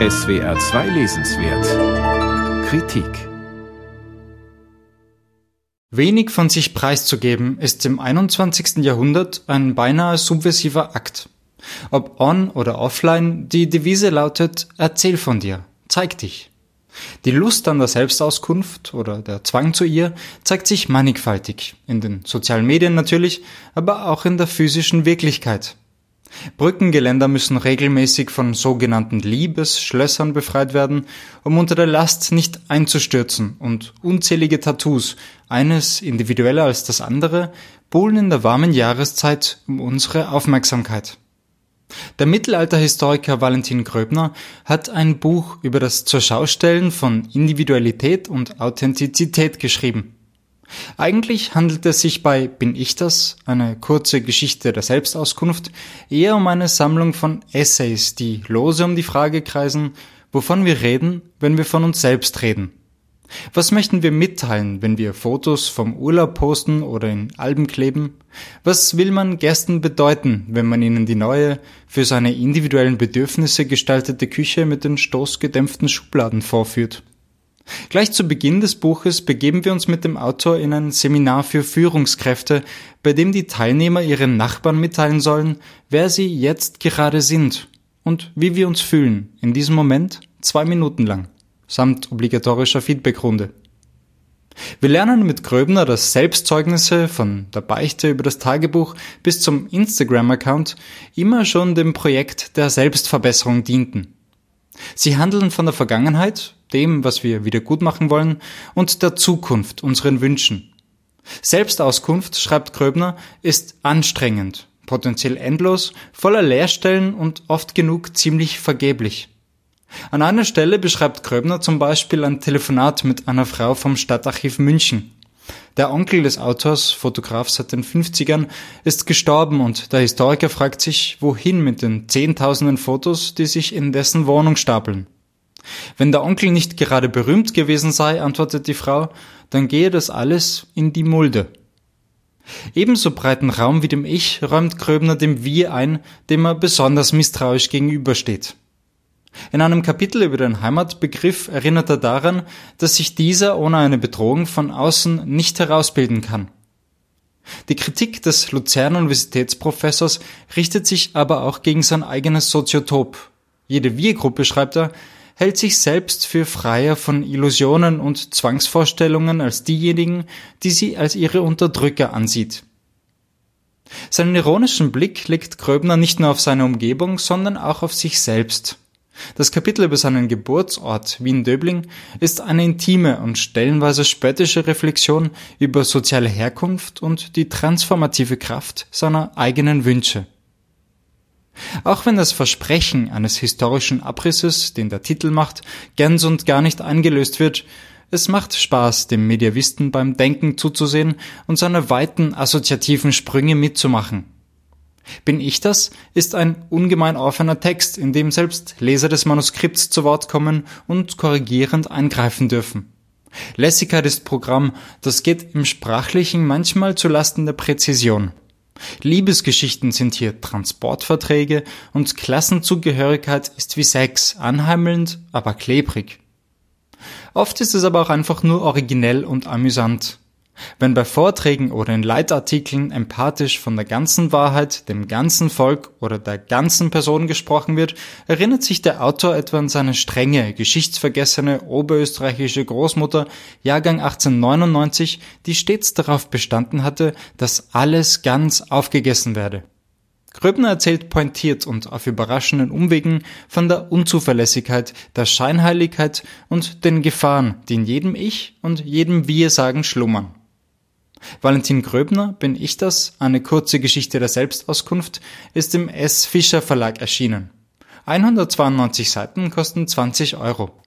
SWR 2 Lesenswert Kritik Wenig von sich preiszugeben ist im 21. Jahrhundert ein beinahe subversiver Akt. Ob on oder offline, die Devise lautet Erzähl von dir, zeig dich. Die Lust an der Selbstauskunft oder der Zwang zu ihr zeigt sich mannigfaltig, in den sozialen Medien natürlich, aber auch in der physischen Wirklichkeit. Brückengeländer müssen regelmäßig von sogenannten Liebesschlössern befreit werden, um unter der Last nicht einzustürzen und unzählige Tattoos, eines individueller als das andere, buhlen in der warmen Jahreszeit um unsere Aufmerksamkeit. Der Mittelalterhistoriker Valentin Gröbner hat ein Buch über das Zurschaustellen von Individualität und Authentizität geschrieben. Eigentlich handelt es sich bei Bin ich das, eine kurze Geschichte der Selbstauskunft, eher um eine Sammlung von Essays, die lose um die Frage kreisen, wovon wir reden, wenn wir von uns selbst reden. Was möchten wir mitteilen, wenn wir Fotos vom Urlaub posten oder in Alben kleben? Was will man Gästen bedeuten, wenn man ihnen die neue, für seine individuellen Bedürfnisse gestaltete Küche mit den stoßgedämpften Schubladen vorführt? Gleich zu Beginn des Buches begeben wir uns mit dem Autor in ein Seminar für Führungskräfte, bei dem die Teilnehmer ihren Nachbarn mitteilen sollen, wer sie jetzt gerade sind und wie wir uns fühlen, in diesem Moment zwei Minuten lang samt obligatorischer Feedbackrunde. Wir lernen mit Gröbner, dass Selbstzeugnisse von der Beichte über das Tagebuch bis zum Instagram-Account immer schon dem Projekt der Selbstverbesserung dienten. Sie handeln von der Vergangenheit, dem, was wir wieder gut machen wollen, und der Zukunft, unseren Wünschen. Selbstauskunft, schreibt Gröbner, ist anstrengend, potenziell endlos, voller Leerstellen und oft genug ziemlich vergeblich. An einer Stelle beschreibt Gröbner zum Beispiel ein Telefonat mit einer Frau vom Stadtarchiv München. Der Onkel des Autors, Fotograf seit den 50ern, ist gestorben und der Historiker fragt sich, wohin mit den zehntausenden Fotos, die sich in dessen Wohnung stapeln. Wenn der Onkel nicht gerade berühmt gewesen sei, antwortet die Frau, dann gehe das alles in die Mulde. Ebenso breiten Raum wie dem Ich räumt Gröbner dem Wir ein, dem er besonders misstrauisch gegenübersteht. In einem Kapitel über den Heimatbegriff erinnert er daran, dass sich dieser ohne eine Bedrohung von außen nicht herausbilden kann. Die Kritik des Luzerner Universitätsprofessors richtet sich aber auch gegen sein eigenes Soziotop. Jede Wir-Gruppe, schreibt er, hält sich selbst für freier von Illusionen und Zwangsvorstellungen als diejenigen, die sie als ihre Unterdrücker ansieht. Seinen ironischen Blick legt Gröbner nicht nur auf seine Umgebung, sondern auch auf sich selbst. Das Kapitel über seinen Geburtsort Wien-Döbling ist eine intime und stellenweise spöttische Reflexion über soziale Herkunft und die transformative Kraft seiner eigenen Wünsche. Auch wenn das Versprechen eines historischen Abrisses, den der Titel macht, ganz und gar nicht eingelöst wird, es macht Spaß, dem Mediavisten beim Denken zuzusehen und seine weiten assoziativen Sprünge mitzumachen. Bin ich das? ist ein ungemein offener Text, in dem selbst Leser des Manuskripts zu Wort kommen und korrigierend eingreifen dürfen. Lässigkeit ist Programm, das geht im Sprachlichen manchmal zu Lasten der Präzision. Liebesgeschichten sind hier Transportverträge und Klassenzugehörigkeit ist wie Sex, anheimelnd, aber klebrig. Oft ist es aber auch einfach nur originell und amüsant. Wenn bei Vorträgen oder in Leitartikeln empathisch von der ganzen Wahrheit, dem ganzen Volk oder der ganzen Person gesprochen wird, erinnert sich der Autor etwa an seine strenge, geschichtsvergessene oberösterreichische Großmutter, Jahrgang 1899, die stets darauf bestanden hatte, dass alles ganz aufgegessen werde. Gröbner erzählt pointiert und auf überraschenden Umwegen von der Unzuverlässigkeit, der Scheinheiligkeit und den Gefahren, die in jedem Ich und jedem Wir sagen schlummern. Valentin Gröbner, bin ich das? Eine kurze Geschichte der Selbstauskunft ist im S. Fischer Verlag erschienen. 192 Seiten kosten 20 Euro.